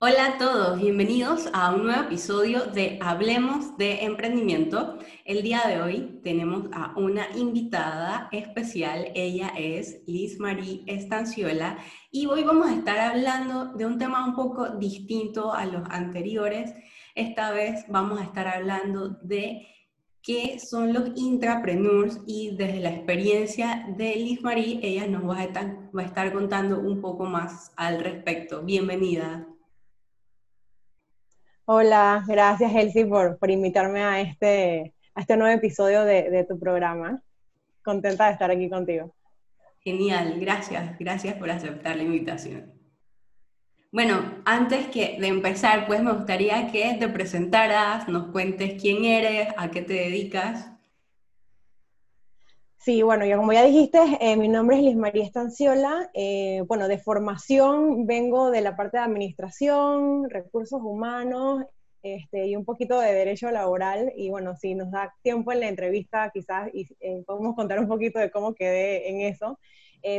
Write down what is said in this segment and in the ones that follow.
Hola a todos, bienvenidos a un nuevo episodio de Hablemos de Emprendimiento. El día de hoy tenemos a una invitada especial, ella es Liz Marie Estanciola y hoy vamos a estar hablando de un tema un poco distinto a los anteriores. Esta vez vamos a estar hablando de qué son los intrapreneurs y desde la experiencia de Liz Marie, ella nos va a estar, va a estar contando un poco más al respecto. Bienvenida. Hola, gracias Elsie por, por invitarme a este, este nuevo episodio de, de, tu programa. Contenta de estar aquí contigo. Genial, gracias, gracias por aceptar la invitación. Bueno, antes que de empezar, pues me gustaría que te presentaras, nos cuentes quién eres, a qué te dedicas. Sí, bueno, ya como ya dijiste, eh, mi nombre es Liz María Estanciola. Eh, bueno, de formación vengo de la parte de administración, recursos humanos este, y un poquito de derecho laboral. Y bueno, si nos da tiempo en la entrevista, quizás y, eh, podemos contar un poquito de cómo quedé en eso.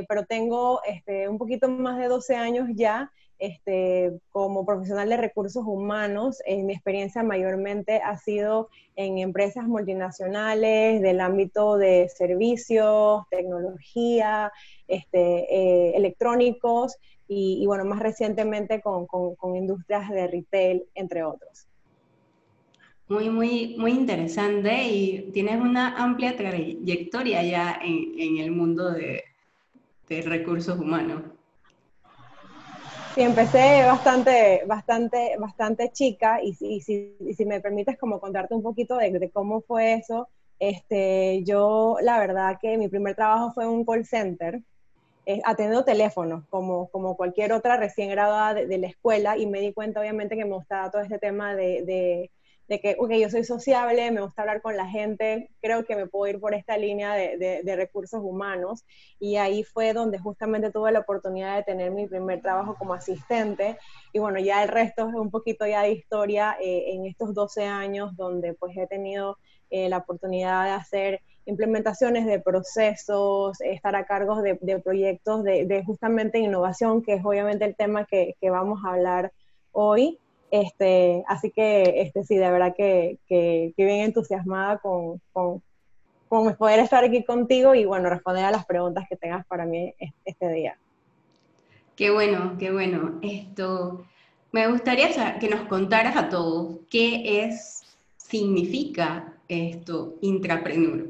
pero tengo este, un poquito más de 12 años ya este, como profesional de recursos humanos, en mi experiencia mayormente ha sido en empresas multinacionales del ámbito de servicios, tecnología, este, eh, electrónicos y, bueno, más recientemente con, industrias de retail, entre otros. Muy, muy, muy interesante y tienes una amplia trayectoria ya en, el mundo de recursos humanos. Sí, empecé bastante, bastante, bastante chica y, si, si, me permites como contarte un poquito de, cómo fue eso, este, yo la verdad que mi primer trabajo fue en un call center, eh, atendiendo teléfonos, como, como cualquier otra recién graduada de, de, la escuela y me di cuenta obviamente que me gustaba todo este tema de, de de que, ok, yo soy sociable, me gusta hablar con la gente, creo que me puedo ir por esta línea de, de, recursos humanos. Y ahí fue donde justamente tuve la oportunidad de tener mi primer trabajo como asistente. Y bueno, ya el resto es un poquito ya de historia eh, en estos 12 años donde pues he tenido eh, la oportunidad de hacer implementaciones de procesos, estar a cargo de, proyectos de, justamente innovación, que es obviamente el tema que vamos a hablar hoy. Este, así que este, sí, de verdad que, que, bien entusiasmada con, con, con, poder estar aquí contigo y bueno, responder a las preguntas que tengas para mí este día. Qué bueno, qué bueno. Esto, me gustaría que nos contaras a todos qué es, significa esto, intrapreneur.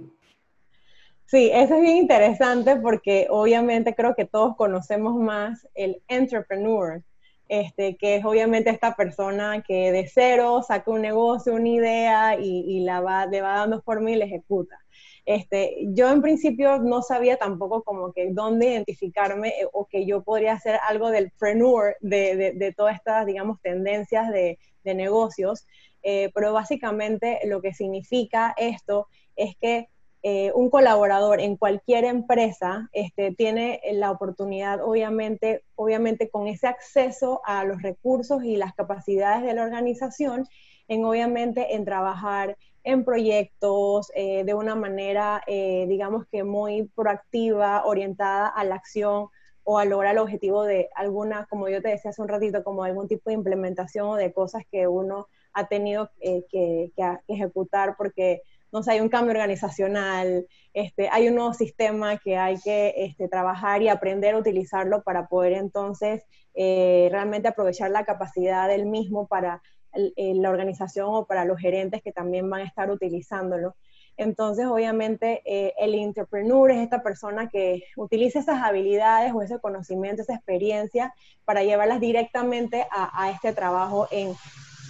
Sí, eso es bien interesante porque obviamente creo que todos conocemos más el entrepreneur, este, que es obviamente esta persona que de cero saca un negocio, una idea y, la va, le va dando forma y la ejecuta. Este, yo en principio no sabía tampoco como que dónde identificarme eh, o que yo podría hacer algo del preneur de, de, todas estas, digamos, tendencias de, de negocios, eh, pero básicamente lo que significa esto es que eh, un colaborador en cualquier empresa este, tiene la oportunidad, obviamente, obviamente, con ese acceso a los recursos y las capacidades de la organización, en obviamente en trabajar en proyectos eh, de una manera, eh, digamos que muy proactiva, orientada a la acción o a lograr el objetivo de alguna, como yo te decía hace un ratito, como algún tipo de implementación o de cosas que uno ha tenido que, que ejecutar porque no hay un cambio organizacional, este, hay un nuevo sistema que hay que este, trabajar y aprender a utilizarlo para poder entonces eh, realmente aprovechar la capacidad del mismo para eh, la organización o para los gerentes que también van a estar utilizándolo. Entonces, obviamente, eh, el entrepreneur es esta persona que utiliza esas habilidades o ese conocimiento, esa experiencia para llevarlas directamente a, a este trabajo en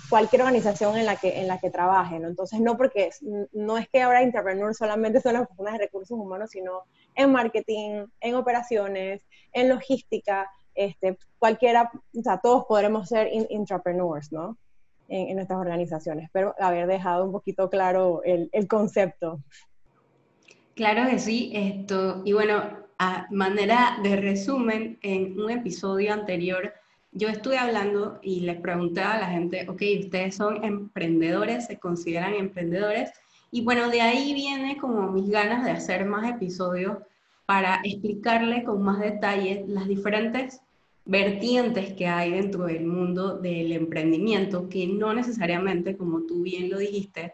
cualquier organización en la que, en la que trabajen. Entonces, no porque no es que ahora entrepreneur solamente son las personas de recursos humanos, sino en marketing, en operaciones, en logística, este, cualquiera, o sea, todos podremos ser intrapreneurs, ¿no? En, nuestras organizaciones. Espero haber dejado un poquito claro el, el concepto. Claro que sí, esto, y bueno, a manera de resumen, en un episodio anterior yo estuve hablando y les pregunté a la gente, ok, ustedes son emprendedores, se consideran emprendedores, y bueno, de ahí viene como mis ganas de hacer más episodios para explicarle con más detalle las diferentes vertientes que hay dentro del mundo del emprendimiento, que no necesariamente, como tú bien lo dijiste,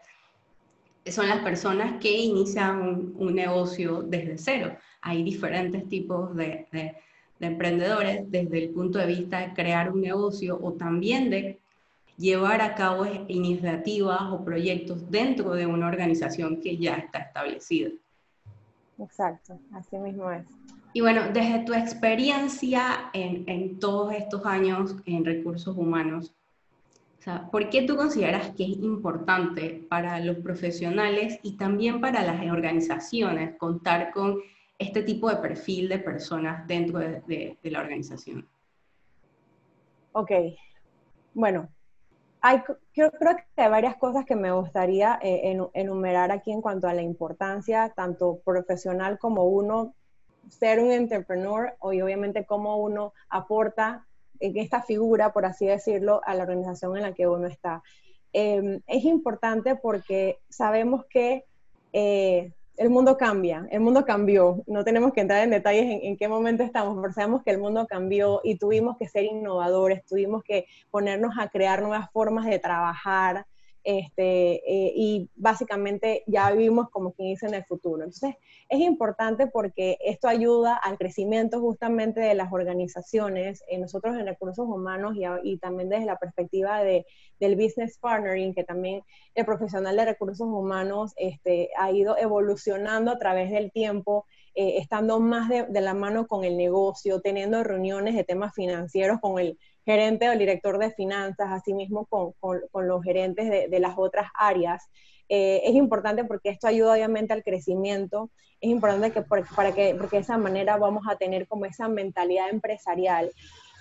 son las personas que inician un, negocio desde cero. Hay diferentes tipos de, emprendedores desde el punto de vista de crear un negocio o también de llevar a cabo iniciativas o proyectos dentro de una organización que ya está establecida. Exacto, así mismo es. Y bueno, desde tu experiencia en, en todos estos años en recursos humanos, ¿por qué tú consideras que es importante para los profesionales y también para las organizaciones contar con este tipo de perfil de personas dentro de, la organización? Ok, bueno, hay, yo creo que hay varias cosas que me gustaría eh, enumerar aquí en cuanto a la importancia, tanto profesional como uno ser un entrepreneur y obviamente cómo uno aporta en esta figura, por así decirlo, a la organización en la que uno está. Em, es importante porque sabemos que eh, el mundo cambia, el mundo cambió. No tenemos que entrar en detalles en, qué momento estamos, pero sabemos que el mundo cambió y tuvimos que ser innovadores, tuvimos que ponernos a crear nuevas formas de trabajar, este, eh, y básicamente ya vivimos como quien dice en el futuro. Entonces, es importante porque esto ayuda al crecimiento justamente de las organizaciones, eh, nosotros en recursos humanos y, también desde la perspectiva de, del business partnering, que también el profesional de recursos humanos este, ha ido evolucionando a través del tiempo. Eh, estando más de, la mano con el negocio, teniendo reuniones de temas financieros con el gerente o el director de finanzas, asimismo con, con, los gerentes de, de, las otras áreas. Eh, es importante porque esto ayuda obviamente al crecimiento, es importante que para que, porque de esa manera vamos a tener como esa mentalidad empresarial.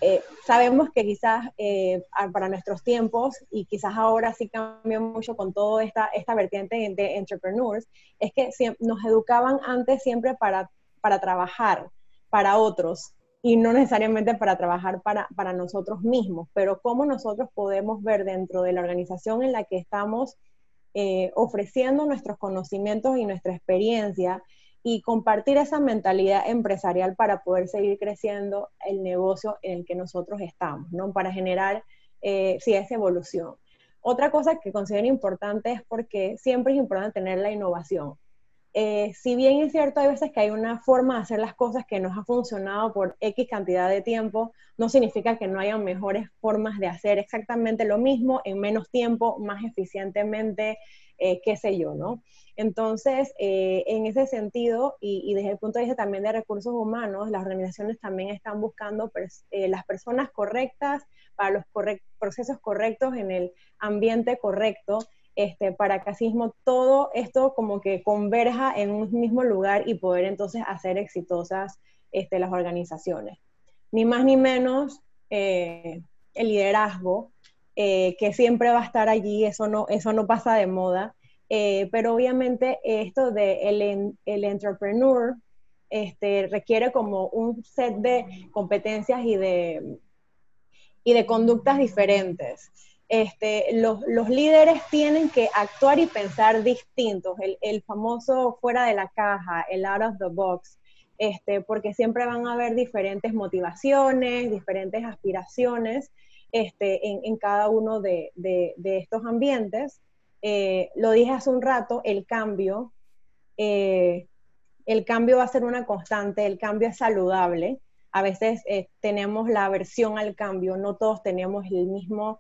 Eh, sabemos que quizás eh, para nuestros tiempos, y quizás ahora sí cambió mucho con toda esta, esta vertiente de entrepreneurs, es que nos educaban antes siempre para, para trabajar para otros, y no necesariamente para trabajar para, para nosotros mismos, pero cómo nosotros podemos ver dentro de la organización en la que estamos eh, ofreciendo nuestros conocimientos y nuestra experiencia y compartir esa mentalidad empresarial para poder seguir creciendo el negocio en el que nosotros estamos, ¿no? Para generar, eh, sí, esa evolución. Otra cosa que considero importante es porque siempre es importante tener la innovación. Eh, si bien es cierto, hay veces que hay una forma de hacer las cosas que nos ha funcionado por X cantidad de tiempo, no significa que no haya mejores formas de hacer exactamente lo mismo en menos tiempo, más eficientemente, eh, qué sé yo, ¿no? Entonces, eh, en ese sentido, y, desde el punto de vista también de recursos humanos, las organizaciones también están buscando las personas correctas para los procesos correctos en el ambiente correcto este, para que así mismo todo esto como que converja en un mismo lugar y poder entonces hacer exitosas este, las organizaciones. Ni más ni menos eh, el liderazgo, eh, que siempre va a estar allí, eso no, eso no pasa de moda, eh, pero obviamente esto de el, el entrepreneur este, requiere como un set de competencias y de, y de conductas diferentes. Este, los, líderes tienen que actuar y pensar distintos, el, famoso fuera de la caja, el out of the box, este, porque siempre van a haber diferentes motivaciones, diferentes aspiraciones este, en, cada uno de, estos ambientes. Eh, lo dije hace un rato, el cambio, eh, el cambio va a ser una constante, el cambio es saludable. A veces eh, tenemos la aversión al cambio, no todos tenemos el mismo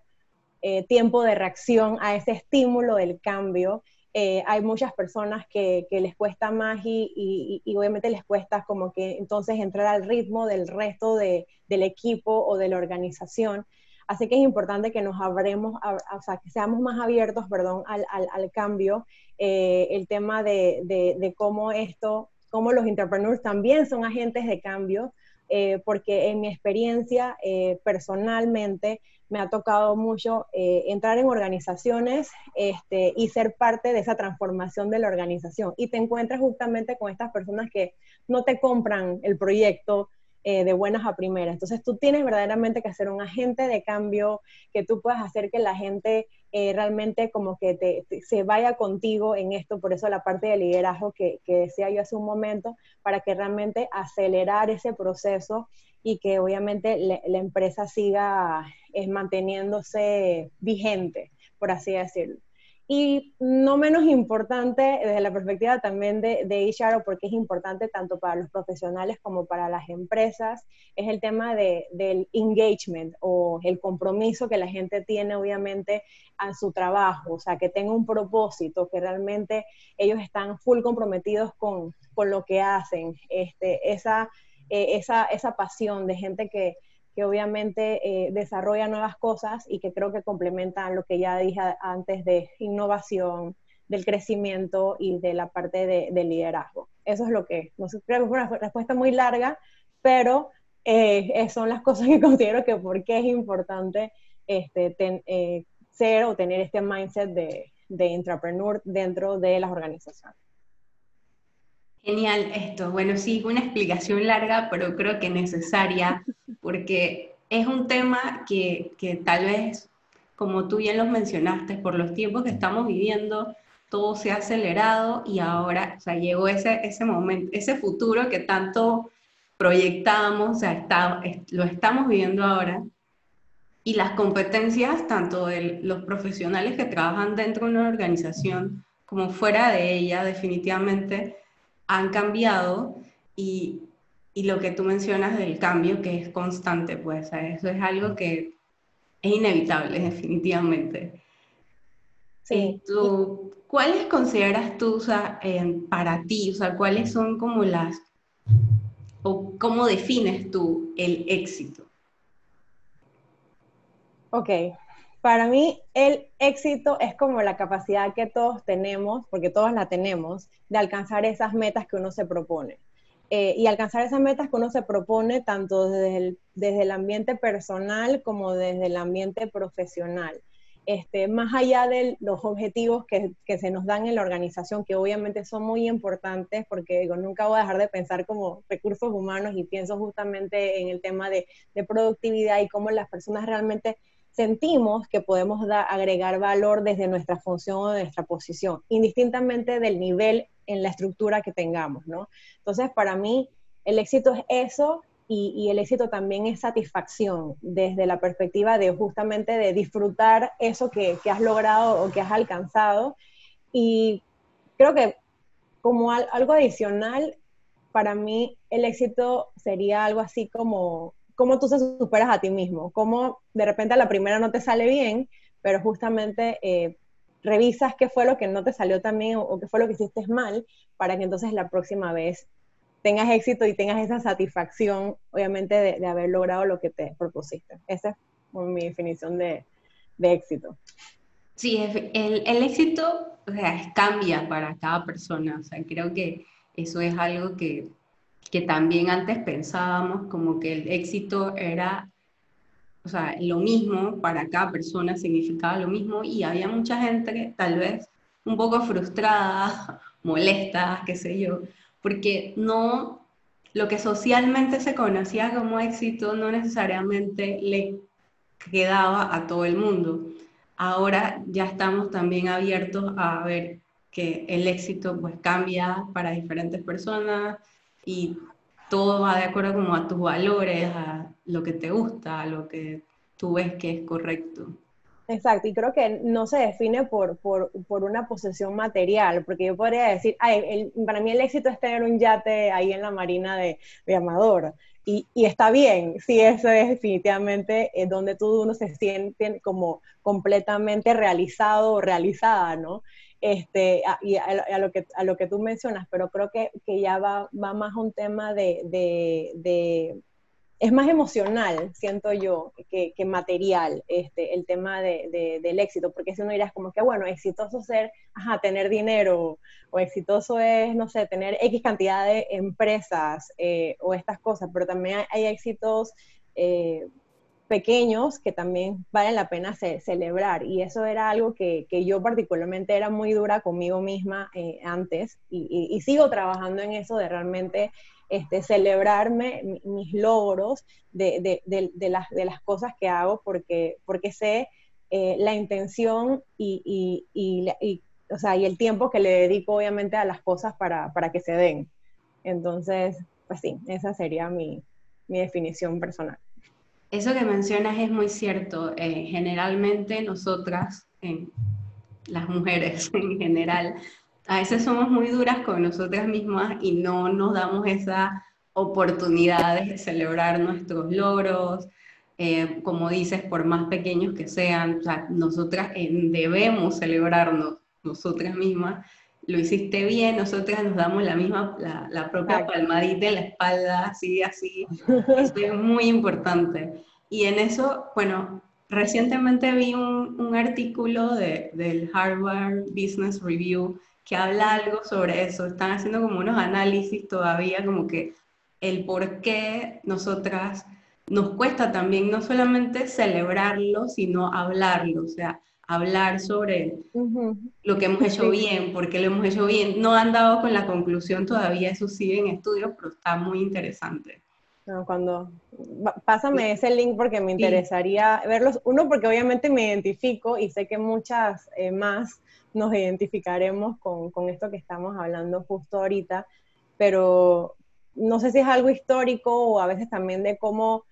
eh, tiempo de reacción a ese estímulo del cambio. Eh, hay muchas personas que, les cuesta más y, obviamente les cuesta como que entonces entrar al ritmo del resto del equipo o de la organización. Así que es importante que nos abremos, o sea, que seamos más abiertos, perdón, al, cambio. Eh, el tema de, cómo esto, cómo los entrepreneurs también son agentes de cambio, porque en mi experiencia personalmente me ha tocado mucho eh, entrar en organizaciones este, y ser parte de esa transformación de la organización. Y te encuentras justamente con estas personas que no te compran el proyecto, eh, de buenas a primeras. Entonces tú tienes verdaderamente que hacer un agente de cambio, que tú puedas hacer que la gente eh, realmente como que te, se vaya contigo en esto, por eso la parte de liderazgo que, decía yo hace un momento, para que realmente acelerar ese proceso y que obviamente la empresa siga manteniéndose vigente, por así decirlo. Y no menos importante, desde la perspectiva también de, de HR, porque es importante tanto para los profesionales como para las empresas, es el tema de, del engagement o el compromiso que la gente tiene obviamente a su trabajo, o sea, que tenga un propósito, que realmente ellos están full comprometidos con, con lo que hacen, este, esa, eh, esa, esa pasión de gente que, que obviamente eh, desarrolla nuevas cosas y que creo que complementan lo que ya dije antes de innovación, del crecimiento y de la parte de, liderazgo. Eso es lo que, no sé, creo que fue una respuesta muy larga, pero eh, son las cosas que considero que por qué es importante este, eh, ser o tener este mindset de, de entrepreneur dentro de las organizaciones. Genial esto. Bueno, sí, una explicación larga, pero creo que necesaria, porque es un tema que, que tal vez, como tú bien los mencionaste, por los tiempos que estamos viviendo, todo se ha acelerado y ahora, o sea, llegó ese, ese momento, ese futuro que tanto proyectábamos, o sea, está, lo estamos viviendo ahora. Y las competencias, tanto de los profesionales que trabajan dentro de una organización como fuera de ella, definitivamente han cambiado y, y, lo que tú mencionas del cambio que es constante, pues eso es algo que es inevitable, definitivamente. Sí. Tú, ¿Cuáles consideras tú, o sea, para ti, o sea, cuáles son como las, o cómo defines tú el éxito? Ok, para mí, el éxito es como la capacidad que todos tenemos, porque todos la tenemos, de alcanzar esas metas que uno se propone. Eh, y alcanzar esas metas que uno se propone tanto desde el, desde el ambiente personal como desde el ambiente profesional. Este, más allá de los objetivos que, que, se nos dan en la organización, que obviamente son muy importantes, porque nunca voy a dejar de pensar como recursos humanos y pienso justamente en el tema de, de productividad y cómo las personas realmente sentimos que podemos agregar valor desde nuestra función o nuestra posición, indistintamente del nivel en la estructura que tengamos, ¿no? Entonces, para mí, el éxito es eso y, el éxito también es satisfacción desde la perspectiva de justamente de disfrutar eso que, has logrado o que has alcanzado. Y creo que como algo adicional, para mí el éxito sería algo así como cómo tú se superas a ti mismo, cómo de repente a la primera no te sale bien, pero justamente eh, revisas qué fue lo que no te salió tan bien o, qué fue lo que hiciste mal para que entonces la próxima vez tengas éxito y tengas esa satisfacción, obviamente, de, haber logrado lo que te propusiste. Esa es mi definición de, éxito. Sí, el, el éxito o sea, cambia para cada persona. O sea, creo que eso es algo que que también antes pensábamos como que el éxito era, o sea, lo mismo para cada persona, significaba lo mismo y había mucha gente que tal vez un poco frustrada, molesta, qué sé yo, porque no, lo que socialmente se conocía como éxito no necesariamente le quedaba a todo el mundo. Ahora ya estamos también abiertos a ver que el éxito pues cambia para diferentes personas, y todo va de acuerdo como a tus valores, a lo que te gusta, a lo que tú ves que es correcto. Exacto, y creo que no se define por, por, por una posesión material, porque yo podría decir, Ay, para mí el éxito es tener un yate ahí en la marina de, de Amador, y, y, está bien, sí, eso es definitivamente eh, donde tú uno se siente como completamente realizado o realizada, ¿no? Este, a, y a, lo que, a lo que tú mencionas, pero creo que, que ya va, va, más a un tema de, de, de, es más emocional, siento yo, que, que material, este, el tema de, del éxito, porque si uno dirás como que, bueno, exitoso ser, ajá, tener dinero, o exitoso es, no sé, tener X cantidad de empresas eh, o estas cosas, pero también hay, éxitos... Eh, pequeños que también valen la pena celebrar. Y eso era algo que, yo particularmente era muy dura conmigo misma eh, antes y, sigo trabajando en eso de realmente este, celebrarme mis logros de, las, de las cosas que hago porque, porque sé eh, la intención y, y, o sea, y el tiempo que le dedico obviamente a las cosas para, para que se den. Entonces, pues sí, esa sería mi, mi definición personal. Eso que mencionas es muy cierto. Eh, generalmente nosotras, las mujeres en general, a veces somos muy duras con nosotras mismas y no nos damos esa oportunidad de celebrar nuestros logros, eh, como dices, por más pequeños que sean, o sea, nosotras eh, debemos celebrarnos nosotras mismas. Lo hiciste bien, nosotras nos damos la misma, la, la propia palmadita en la espalda, así, así. Esto es muy importante. Y en eso, bueno, recientemente vi un, un artículo de, del Harvard Business Review que habla algo sobre eso. Están haciendo como unos análisis todavía, como que el por qué nosotras nos cuesta también no solamente celebrarlo, sino hablarlo, o sea, hablar sobre lo que hemos hecho bien, por qué lo hemos hecho bien. No han dado con la conclusión todavía, eso sigue en estudio, pero está muy interesante. cuando pásame ese link porque me interesaría verlos. Uno, porque obviamente me identifico y sé que muchas eh, más nos identificaremos con, con, esto que estamos hablando justo ahorita, pero no sé si es algo histórico o a veces también de cómo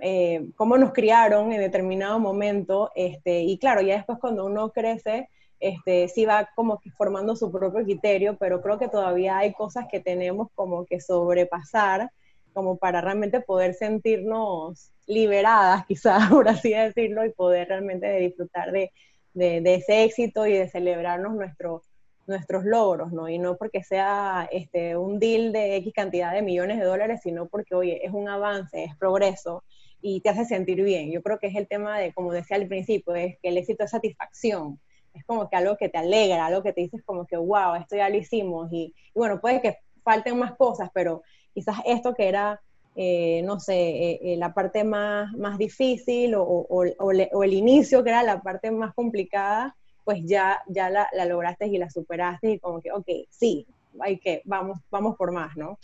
eh, cómo nos criaron en determinado momento, este, y claro, ya después cuando uno crece, este, sí va como que formando su propio criterio, pero creo que todavía hay cosas que tenemos como que sobrepasar, como para realmente poder sentirnos liberadas, quizás, por así decirlo, y poder realmente disfrutar de, de, ese éxito y de celebrarnos nuestro, nuestros logros, ¿no? Y no porque sea este, un deal de X cantidad de millones de dólares, sino porque, oye, es un avance, es progreso y te hace sentir bien. Yo creo que es el tema de, como decía al principio, es que el éxito es satisfacción. Es como que algo que te alegra, algo que te dices como que, wow, esto ya lo hicimos. Y, bueno, puede que falten más cosas, pero quizás esto que era, eh, no sé, eh, eh, la parte más, más difícil o, o, o el inicio que era la parte más complicada, pues ya, ya la, lograste y la superaste y como que, ok, sí, hay que, vamos, vamos por más, ¿no?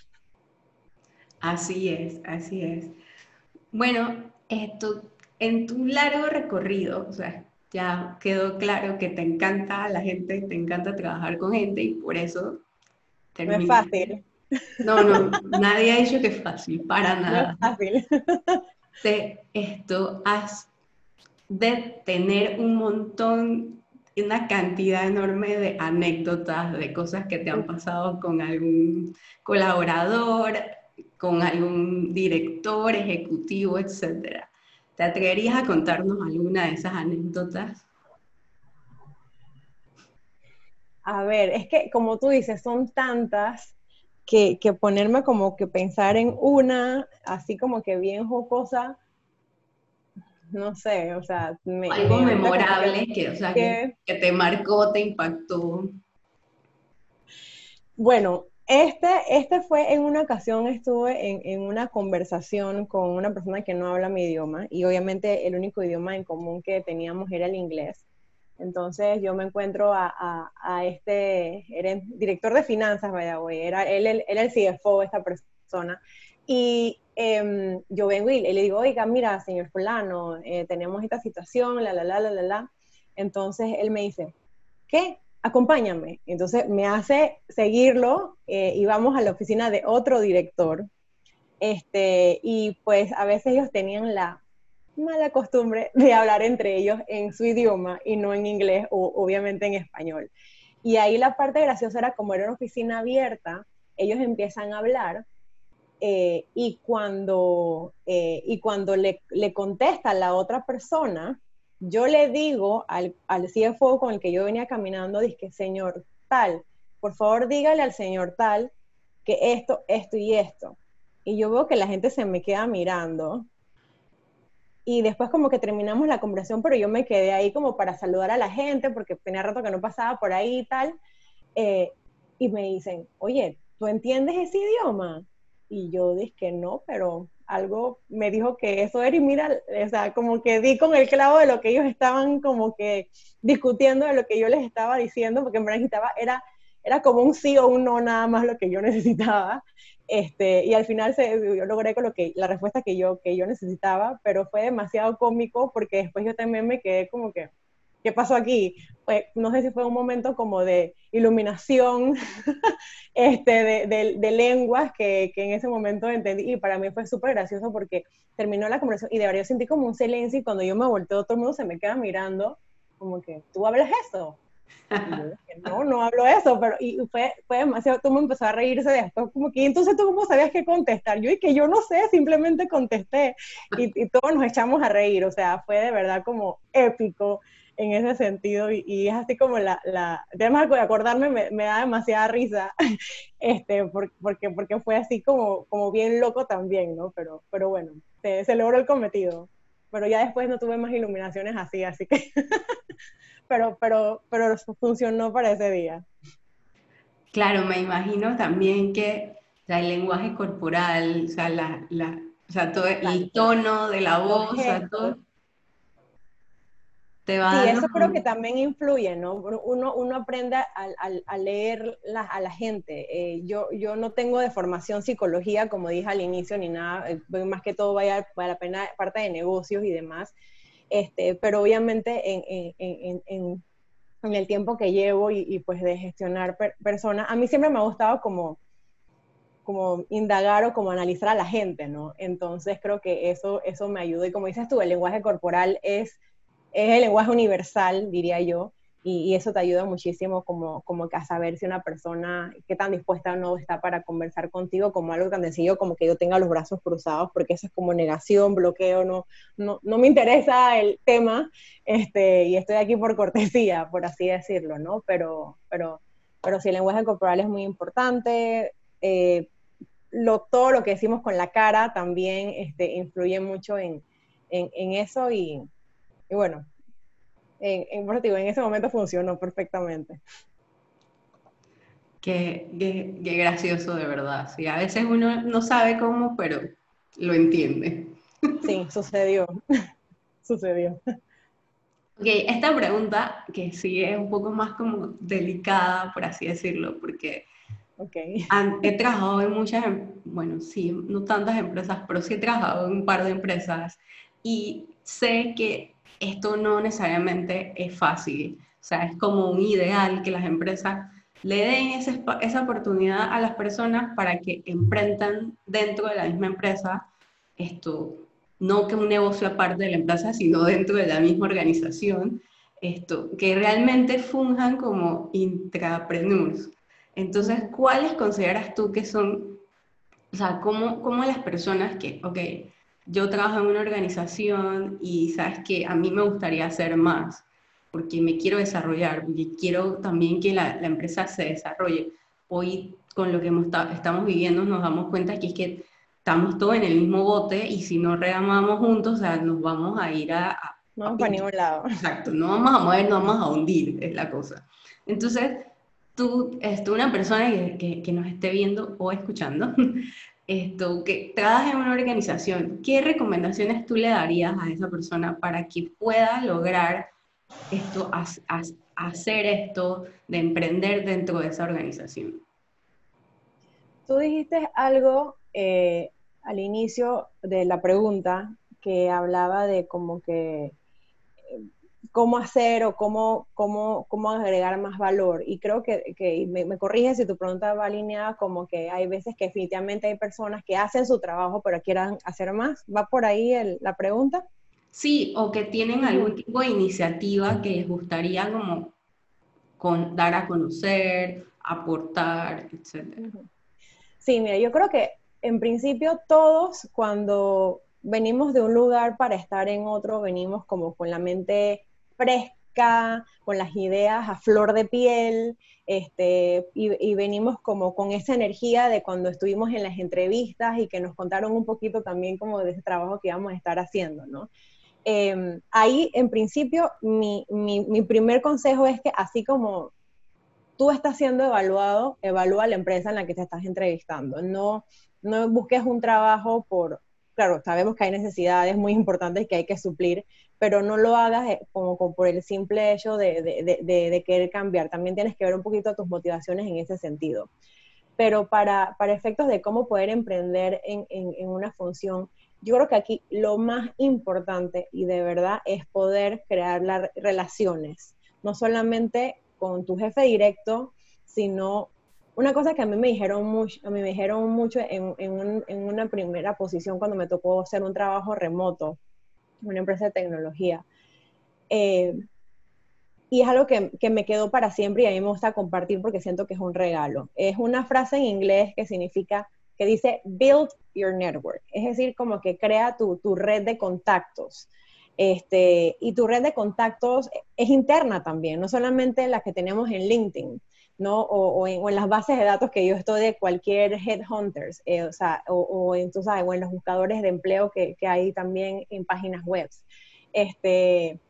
Así es, así es. Bueno, esto, en tu largo recorrido, o sea, ya quedó claro que te encanta la gente, te encanta trabajar con gente y por eso... No es fácil. No, no, nadie ha dicho que es fácil, para nada. No es fácil. De esto, has de tener un montón una cantidad enorme de anécdotas, de cosas que te han pasado con algún colaborador, con algún director, ejecutivo, etc. ¿Te atreverías a contarnos alguna de esas anécdotas? A ver, es que como tú dices, son tantas que, que ponerme como que pensar en una, así como que bien jocosa, no sé, o sea... Algo memorable que, o sea, que, te marcó, te impactó. Bueno, este, este fue en una ocasión, estuve en, en, una conversación con una persona que no habla mi idioma y obviamente el único idioma en común que teníamos era el inglés. Entonces yo me encuentro a, a, este, era director de finanzas, vaya, güey, era él, él, él el CFO, esta persona, y Em, yo vengo y le digo, oiga, mira, señor fulano, eh, tenemos esta situación, la, la, la, la, la, la. Entonces él me dice, ¿qué? Acompáñame. Entonces me hace seguirlo eh, y vamos a la oficina de otro director. Este, y pues a veces ellos tenían la mala costumbre de hablar entre ellos en su idioma y no en inglés o obviamente en español. Y ahí la parte graciosa era como era una oficina abierta, ellos empiezan a hablar eh, y cuando, eh, y cuando le, le, contesta la otra persona, yo le digo al, al CFO con el que yo venía caminando, dije, señor tal, por favor dígale al señor tal que esto, esto y esto. Y yo veo que la gente se me queda mirando. Y después como que terminamos la conversación, pero yo me quedé ahí como para saludar a la gente, porque tenía rato que no pasaba por ahí y tal. Eh, y me dicen, oye, ¿tú entiendes ese idioma? Y yo dije que no, pero algo me dijo que eso era y mira, o sea, como que di con el clavo de lo que ellos estaban como que discutiendo de lo que yo les estaba diciendo, porque verdad necesitaba, era, era como un sí o un no nada más lo que yo necesitaba. Este, y al final se, yo logré con lo que, la respuesta que yo, que yo necesitaba, pero fue demasiado cómico porque después yo también me quedé como que, ¿qué pasó aquí? Pues, no sé si fue un momento como de iluminación este, de, de, lenguas que, que, en ese momento entendí y para mí fue súper gracioso porque terminó la conversación y de verdad yo sentí como un silencio y cuando yo me volteo todo el mundo se me queda mirando como que, ¿tú hablas eso? no, no hablo eso, pero y fue, fue demasiado, tú me empezó a reírse después, como que, entonces tú cómo sabías qué contestar, yo y que yo no sé, simplemente contesté y, y, todos nos echamos a reír, o sea, fue de verdad como épico en ese sentido y, es así como la, la además de acordarme me, me, da demasiada risa, este, porque, porque fue así como, como bien loco también, ¿no? Pero, pero bueno, se, se logró el cometido, pero ya después no tuve más iluminaciones así, así que... pero, pero, pero funcionó para ese día. Claro, me imagino también que el lenguaje corporal, o sea, la, la, o sea todo el tono de la voz, o sea, todo, te va sí, eso creo que también influye, ¿no? Uno, uno aprende a, a, leer la, a la gente. Eh, yo, yo no tengo de formación psicología, como dije al inicio, ni nada, eh, más que todo vaya a la pena parte de negocios y demás, este, pero obviamente en, en, en, en el tiempo que llevo y, pues de gestionar personas, a mí siempre me ha gustado como, como indagar o como analizar a la gente, ¿no? Entonces creo que eso, eso me ayuda y como dices tú, el lenguaje corporal es, es el lenguaje universal, diría yo, y, eso te ayuda muchísimo como, como a saber si una persona, qué tan dispuesta o no está para conversar contigo, como algo tan sencillo como que yo tenga los brazos cruzados, porque eso es como negación, bloqueo, no, no, no me interesa el tema, este, y estoy aquí por cortesía, por así decirlo, ¿no? Pero, pero, pero sí, el lenguaje corporal es muy importante, eh, lo, todo lo que decimos con la cara también este, influye mucho en, en, en eso y, y bueno, en, en, en ese momento funcionó perfectamente. Qué, qué, gracioso de verdad. Sí, a veces uno no sabe cómo, pero lo entiende. Sí, sucedió. sucedió. Ok, esta pregunta que sí es un poco más como delicada, por así decirlo, porque okay. he trabajado en muchas, em, bueno, sí, no tantas empresas, pero sí he trabajado en un par de empresas y sé que esto no necesariamente es fácil. O sea, es como un ideal que las empresas le den esa, esa oportunidad a las personas para que emprendan dentro de la misma empresa, esto, no que un negocio aparte de la empresa, sino dentro de la misma organización, esto, que realmente funjan como intrapreneurs. Entonces, ¿cuáles consideras tú que son, o sea, cómo, cómo las personas que, ok, yo trabajo en una organización y sabes que a mí me gustaría hacer más, porque me quiero desarrollar, porque quiero también que la, la empresa se desarrolle. Hoy con lo que estamos viviendo nos damos cuenta que es que estamos todos en el mismo bote y si no regamamos juntos, o sea, nos vamos a ir a... no vamos para ningún lado. Exacto, no vamos a mover, no vamos a hundir, es la cosa. Entonces, tú, este, una persona que, que, que nos esté viendo o escuchando, esto, que trabajas en una organización, ¿qué recomendaciones tú le darías a esa persona para que pueda lograr esto, hacer esto de emprender dentro de esa organización? Tú dijiste algo eh, al inicio de la pregunta que hablaba de como que cómo hacer o cómo, cómo, cómo agregar más valor. Y creo que, que me, me corriges si tu pregunta va alineada como que hay veces que definitivamente hay personas que hacen su trabajo pero quieran hacer más. ¿Va por ahí la pregunta? Sí, o que tienen algún tipo de iniciativa que les gustaría como con, dar a conocer, aportar, etc. Sí, mira, yo creo que en principio todos cuando venimos de un lugar para estar en otro, venimos como con la mente fresca, con las ideas a flor de piel, este, y, venimos como con esa energía de cuando estuvimos en las entrevistas y que nos contaron un poquito también como de ese trabajo que íbamos a estar haciendo, ¿no? Em, ahí, en principio, mi, mi, primer consejo es que así como tú estás siendo evaluado, evalúa la empresa en la que te estás entrevistando. No, no busques un trabajo por, claro, sabemos que hay necesidades muy importantes que hay que suplir, pero no lo hagas eh, como, por el simple hecho de, querer cambiar. También tienes que ver un poquito tus motivaciones en ese sentido. pero para, para efectos de cómo poder emprender en, en, una función, yo creo que aquí lo más importante y de verdad es poder crear las relaciones, no solamente con tu jefe directo, sino una cosa que a mí me dijeron mucho, a mí me dijeron mucho en, en, una primera posición cuando me tocó hacer un trabajo remoto, una empresa de tecnología. Eh, y es algo que, que, me quedó para siempre y a mí me gusta compartir porque siento que es un regalo. Es una frase en inglés que significa, que dice, build your network. Es decir, como que crea tu, tu red de contactos. Este, y tu red de contactos es interna también, no solamente la que tenemos en LinkedIn, ¿no? O, en, las bases de datos que yo estoy de cualquier headhunters, eh, o, sea, o, en, sabes, o en los buscadores de empleo que, que hay también en páginas web. Este,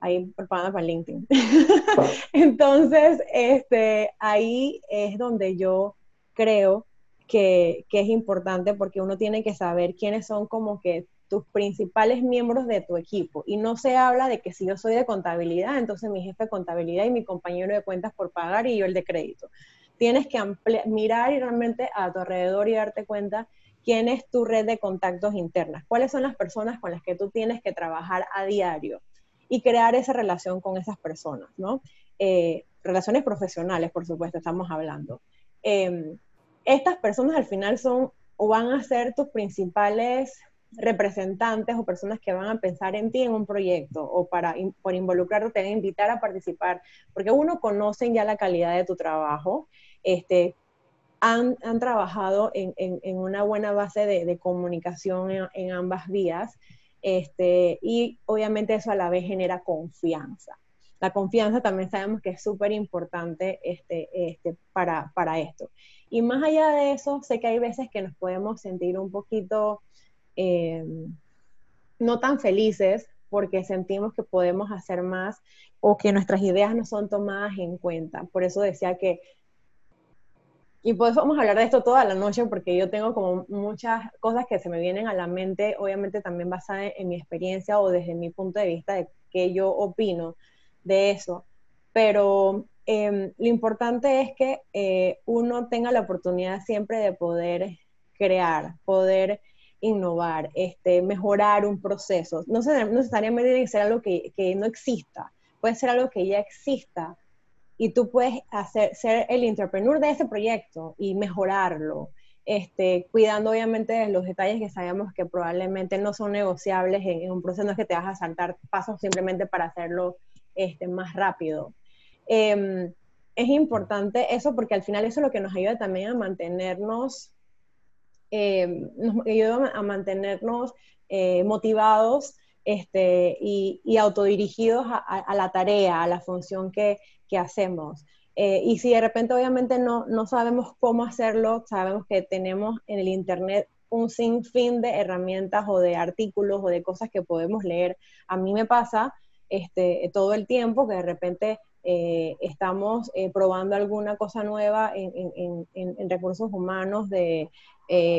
ahí propaganda para LinkedIn. Entonces, este, ahí es donde yo creo que, que, es importante porque uno tiene que saber quiénes son como que tus principales miembros de tu equipo. Y no se habla de que si yo soy de contabilidad, entonces mi jefe de contabilidad y mi compañero de cuentas por pagar y yo el de crédito. Tienes que mirar y realmente a tu alrededor y darte cuenta quién es tu red de contactos internas, cuáles son las personas con las que tú tienes que trabajar a diario y crear esa relación con esas personas, ¿no? Eh, relaciones profesionales, por supuesto, estamos hablando. Em, estas personas al final son o van a ser tus principales representantes o personas que van a pensar en ti en un proyecto o para por involucrarte, te van a invitar a participar, porque uno conoce ya la calidad de tu trabajo, este, han, han trabajado en, en, una buena base de, de comunicación en, en, ambas vías este, y obviamente eso a la vez genera confianza. La confianza también sabemos que es súper importante este, este, para, para esto. Y más allá de eso, sé que hay veces que nos podemos sentir un poquito eh, no tan felices porque sentimos que podemos hacer más o que nuestras ideas no son tomadas en cuenta. Por eso decía que y pues vamos a hablar de esto toda la noche porque yo tengo como muchas cosas que se me vienen a la mente, obviamente también basada en, mi experiencia o desde mi punto de vista de qué yo opino de eso. Pero em, lo importante es que eh, uno tenga la oportunidad siempre de poder crear, poder innovar, este, mejorar un proceso. No, necesariamente tiene que ser algo que, que no exista, puede ser algo que ya exista, y tú puedes hacer, ser el entrepreneur de ese proyecto y mejorarlo, este, cuidando obviamente de los detalles que sabemos que probablemente no son negociables en, un proceso, no es que te vas a saltar pasos simplemente para hacerlo este, más rápido. Em, es importante eso porque al final eso es lo que nos ayuda también a mantenernos, em, nos ayuda a mantenernos eh, motivados este, y, autodirigidos a, la tarea, a la función que, que hacemos. Eh, y si de repente obviamente no, no sabemos cómo hacerlo, sabemos que tenemos en el Internet un sinfín de herramientas o de artículos o de cosas que podemos leer. A mí me pasa este, todo el tiempo que de repente eh, estamos eh, probando alguna cosa nueva en, en, en, recursos humanos de,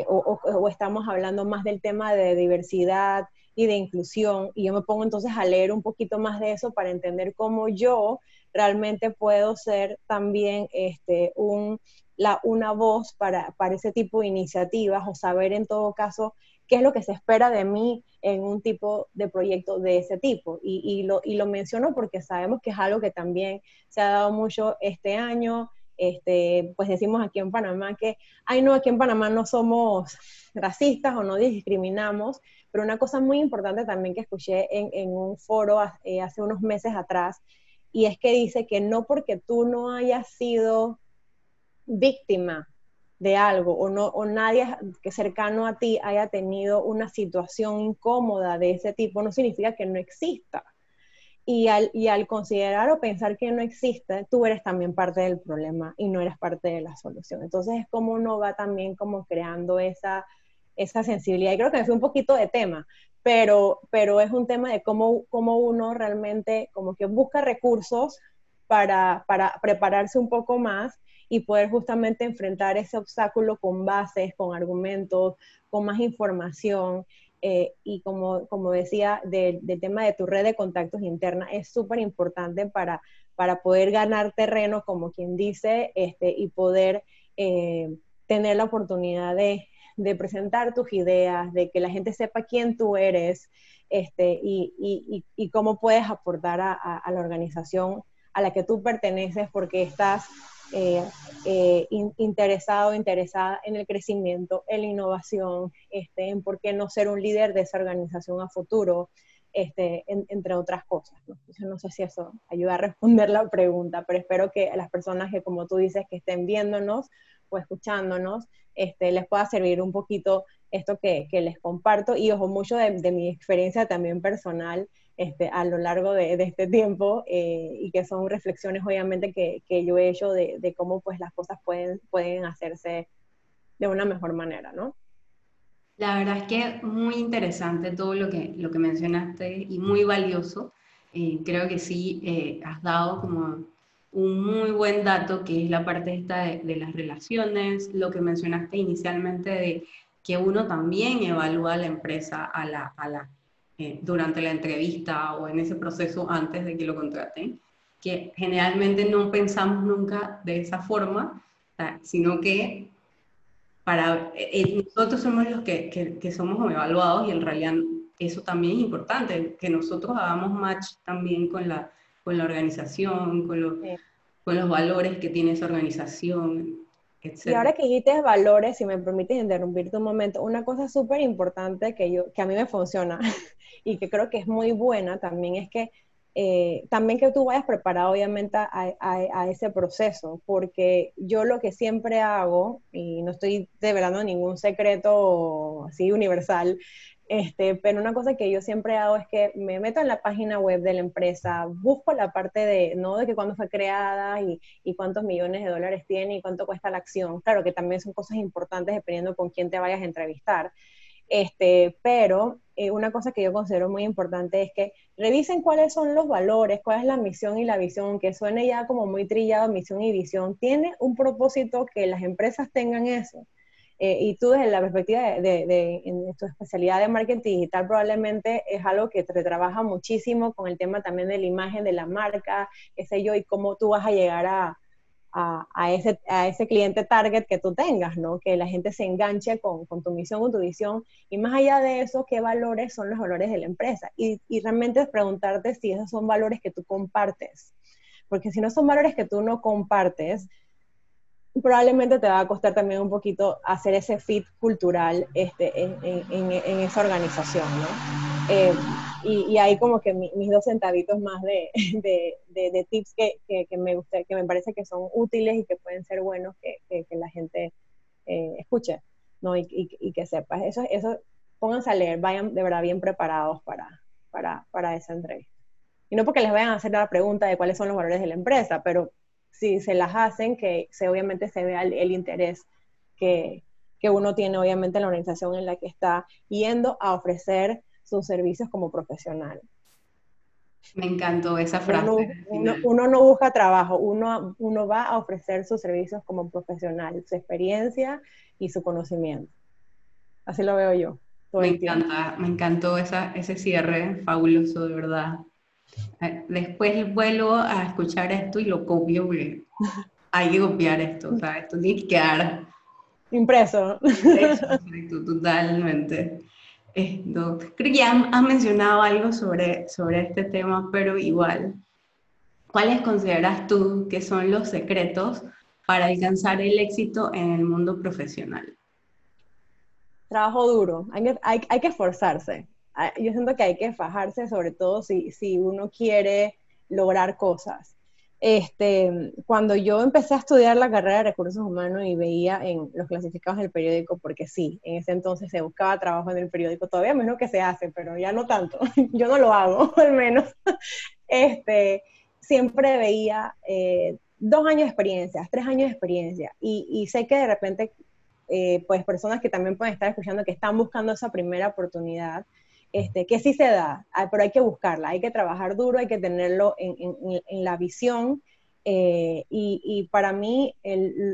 o, o, estamos hablando más del tema de diversidad y de inclusión y yo me pongo entonces a leer un poquito más de eso para entender cómo yo realmente puedo ser también este, un, la, una voz para, para ese tipo de iniciativas o saber en todo caso qué es lo que se espera de mí en un tipo de proyecto de ese tipo. Y, y, lo, y lo menciono porque sabemos que es algo que también se ha dado mucho este año. Este, pues decimos aquí en Panamá que, ay no, aquí en Panamá no somos racistas o no discriminamos, pero una cosa muy importante también que escuché en, un foro eh, hace unos meses atrás y es que dice que no porque tú no hayas sido víctima de algo o, no, o nadie que cercano a ti haya tenido una situación incómoda de ese tipo, no significa que no exista. Y al, y al considerar o pensar que no existe, tú eres también parte del problema y no eres parte de la solución. Entonces es como uno va también como creando esa, esa sensibilidad. Y creo que me fue un poquito de tema, pero, pero es un tema de cómo, cómo uno realmente como que busca recursos para, para prepararse un poco más y poder justamente enfrentar ese obstáculo con bases, con argumentos, con más información. Eh, y como, como decía, del, tema de tu red de contactos interna es súper importante para, para poder ganar terreno, como quien dice, este, y poder eh, tener la oportunidad de, presentar tus ideas, de que la gente sepa quién tú eres este, y, cómo puedes aportar a, la organización a la que tú perteneces porque estás eh, eh, interesado, interesada en el crecimiento, en la innovación, este, en por qué no ser un líder de esa organización a futuro, este, entre otras cosas. ¿no? no sé si eso ayuda a responder la pregunta, pero espero que las personas que, como tú dices, que estén viéndonos o escuchándonos, este, les pueda servir un poquito esto que, les comparto y ojo mucho de, mi experiencia también personal este, a lo largo de, este tiempo eh, y que son reflexiones obviamente que, yo he hecho de, de, cómo pues las cosas pueden, pueden hacerse de una mejor manera, ¿no? La verdad es que muy interesante todo lo que, lo que mencionaste y muy valioso. Eh, creo que sí eh, has dado como un muy buen dato que es la parte esta de, las relaciones, lo que mencionaste inicialmente de que uno también evalúa a la empresa a la, a la, eh, durante la entrevista o en ese proceso antes de que lo contraten, que generalmente no pensamos nunca de esa forma, sino que para, eh, nosotros somos los que, que, somos evaluados y en realidad eso también es importante, que nosotros hagamos match también con la, con la organización, con, los, con los valores que tiene esa organización, Y ahora que dijiste valores, si me permites interrumpirte un momento, una cosa súper importante que, yo, que a mí me funciona y que creo que es muy buena también es que eh, también que tú vayas preparado obviamente a, ese proceso, porque yo lo que siempre hago, y no estoy develando ningún secreto así universal, este, pero una cosa que yo siempre hago es que me meto en la página web de la empresa, busco la parte de, ¿no? De que cuándo fue creada y, cuántos millones de dólares tiene y cuánto cuesta la acción. Claro que también son cosas importantes dependiendo con quién te vayas a entrevistar. Este, pero eh, una cosa que yo considero muy importante es que revisen cuáles son los valores, cuál es la misión y la visión, que suene ya como muy trillado misión y visión. Tiene un propósito que las empresas tengan eso. Eh, y tú desde la perspectiva de, en tu especialidad de marketing digital probablemente es algo que te trabaja muchísimo con el tema también de la imagen de la marca, qué sé yo, y cómo tú vas a llegar a, a, ese, a ese cliente target que tú tengas, ¿no? Que la gente se enganche con, con, tu misión, con tu visión. Y más allá de eso, ¿qué valores son los valores de la empresa? Y, y realmente es preguntarte si esos son valores que tú compartes. Porque si no son valores que tú no compartes, probablemente te va a costar también un poquito hacer ese fit cultural este, en, en, esa organización, ¿no? Eh, y, y, ahí como que mis dos centavitos más de, de, de, tips que, que, me gusta, que me parece que son útiles y que pueden ser buenos que, que la gente eh, escuche, ¿no? Y, y, que sepa. Eso, eso, pónganse a leer, vayan de verdad bien preparados para, para, para esa entrevista. Y no porque les vayan a hacer la pregunta de cuáles son los valores de la empresa, pero si se las hacen, que se, obviamente se vea el, interés que, que, uno tiene obviamente en la organización en la que está yendo a ofrecer sus servicios como profesional. Me encantó esa frase. Uno, no busca trabajo, uno, uno va a ofrecer sus servicios como profesional, su experiencia y su conocimiento. Así lo veo yo. Me encanta, me encantó esa, ese cierre fabuloso, de verdad. Eh, después vuelvo a escuchar esto y lo copio hay que copiar esto, o sea, esto tiene que quedar impreso. impreso totalmente. Esto, creo que ya has mencionado algo sobre, sobre este tema, pero igual, ¿cuáles consideras tú que son los secretos para alcanzar el éxito en el mundo profesional? Trabajo duro, hay que, hay, hay que esforzarse yo siento que hay que fajarse, sobre todo si, si uno quiere lograr cosas. Este, cuando yo empecé a estudiar la carrera de recursos humanos y veía en los clasificados del periódico, porque sí, en ese entonces se buscaba trabajo en el periódico, todavía menos que se hace, pero ya no tanto, yo no lo hago, al menos, este, siempre veía eh, dos años de experiencia, tres años de experiencia, y, y sé que de repente, eh, pues personas que también pueden estar escuchando que están buscando esa primera oportunidad, este, que sí se da, ah, pero hay que buscarla, hay que trabajar duro, hay que tenerlo en, la visión. Eh, y, para mí,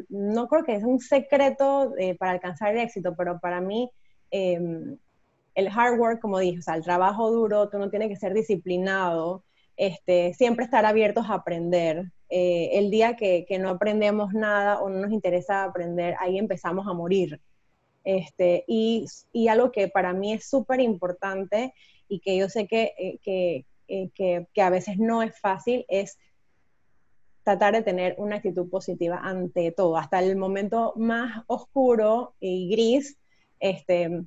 no creo que es un secreto eh, para alcanzar el éxito, pero para mí em, el hard work, como dije, el trabajo duro, tú no tienes que ser disciplinado, este, siempre estar abiertos a aprender, eh, el día que, no aprendemos nada o no nos interesa aprender, ahí empezamos a morir. Este, y, algo que para mí es súper importante y que yo sé que, eh, eh, que, que, a veces no es fácil es tratar de tener una actitud positiva ante todo, hasta el momento más oscuro y gris, este,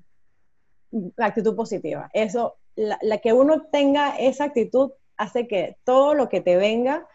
la actitud positiva. Eso, la, que uno tenga esa actitud hace que todo lo que te venga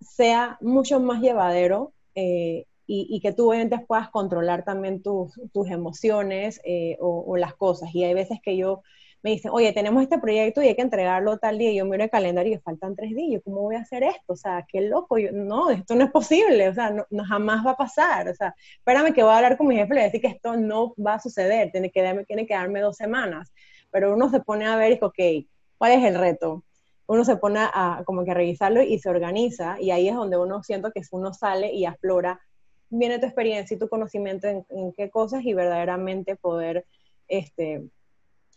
sea mucho más llevadero eh, y, que tú obviamente puedas controlar también tus, emociones eh, o, las cosas. Y hay veces que yo me dicen, oye, tenemos este proyecto y hay que entregarlo tal día, y yo miro el calendario y faltan tres días, ¿cómo voy a hacer esto? O sea, qué loco, no, esto no es posible, o sea, no, jamás va a pasar, o sea, espérame que voy a hablar con mi jefe y a decir que esto no va a suceder, tiene que, darme, tiene que darme dos semanas, pero uno se pone a ver y dice, ok, ¿cuál es el reto? Uno se pone a como que a revisarlo y se organiza, y ahí es donde uno siento que uno sale y aflora, viene tu experiencia y tu conocimiento en, en qué cosas y verdaderamente poder, este,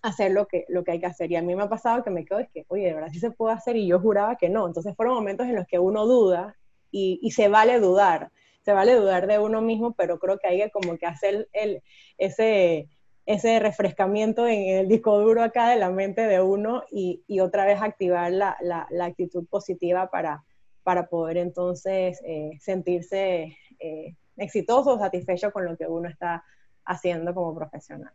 hacer lo que, lo que hay que hacer. Y a mí me ha pasado que me quedo, es que, oye, de verdad sí se puede hacer y yo juraba que no. Entonces fueron momentos en los que uno duda y, y se vale dudar, se vale dudar de uno mismo, pero creo que hay que como que hacer el, ese, ese refrescamiento en el disco duro acá de la mente de uno y, y otra vez activar la, la, la, actitud positiva para, para poder entonces eh, sentirse eh, exitoso, satisfecho con lo que uno está haciendo como profesional.